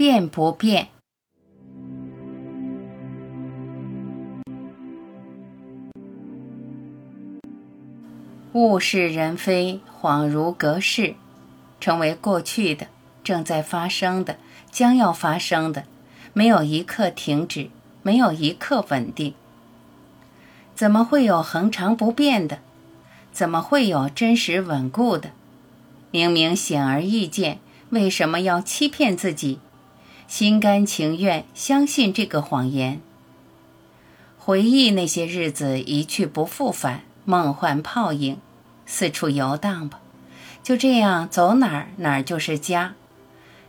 变不变？物是人非，恍如隔世，成为过去的，正在发生的，将要发生的，没有一刻停止，没有一刻稳定。怎么会有恒常不变的？怎么会有真实稳固的？明明显而易见，为什么要欺骗自己？心甘情愿相信这个谎言？回忆那些日子一去不复返。梦幻泡影，四处游荡吧，就这样走哪儿哪儿就是家。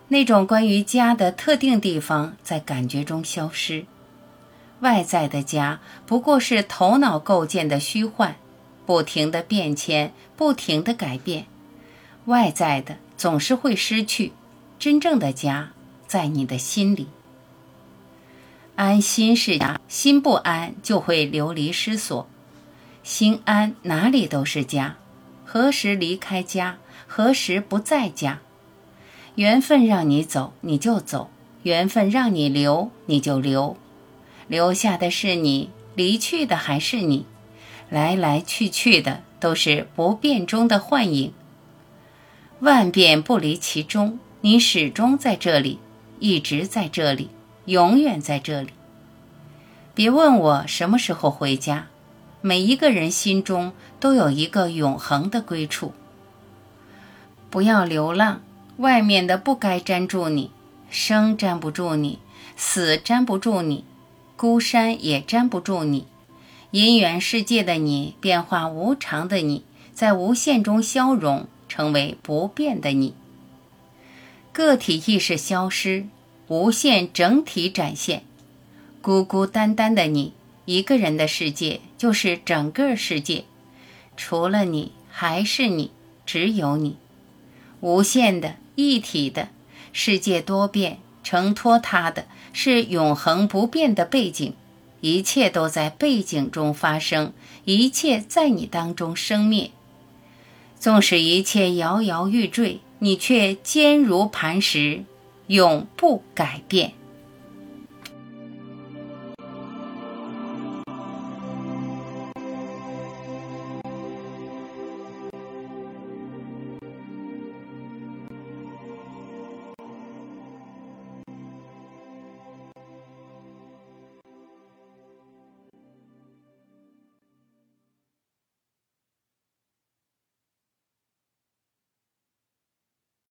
那种关于家的特定地方在感觉中消失。外在的家不过是头脑构建的虚幻，不停的变迁，不停的改变。外在的总是会失去，真正的家在你的心里。安心是家，心不安就会流离失所。心安，哪里都是家。何时离开家？何时不在家？缘分让你走，你就走；缘分让你留，你就留。留下的是你，离去的还是你。来来去去的都是不变中的幻影。万变不离其中，你始终在这里，一直在这里，永远在这里。别问我什么时候回家。每一个人心中都有一个永恒的归处。不要流浪，外面的不该粘住你，生粘不住你，死粘不住你，孤山也粘不住你。因缘世界的你，变化无常的你，在无限中消融，成为不变的你。个体意识消失，无限整体展现，孤孤单单的你。一个人的世界就是整个世界，除了你还是你，只有你，无限的一体的世界多变，承托它的是永恒不变的背景，一切都在背景中发生，一切在你当中生灭。纵使一切摇摇欲坠，你却坚如磐石，永不改变。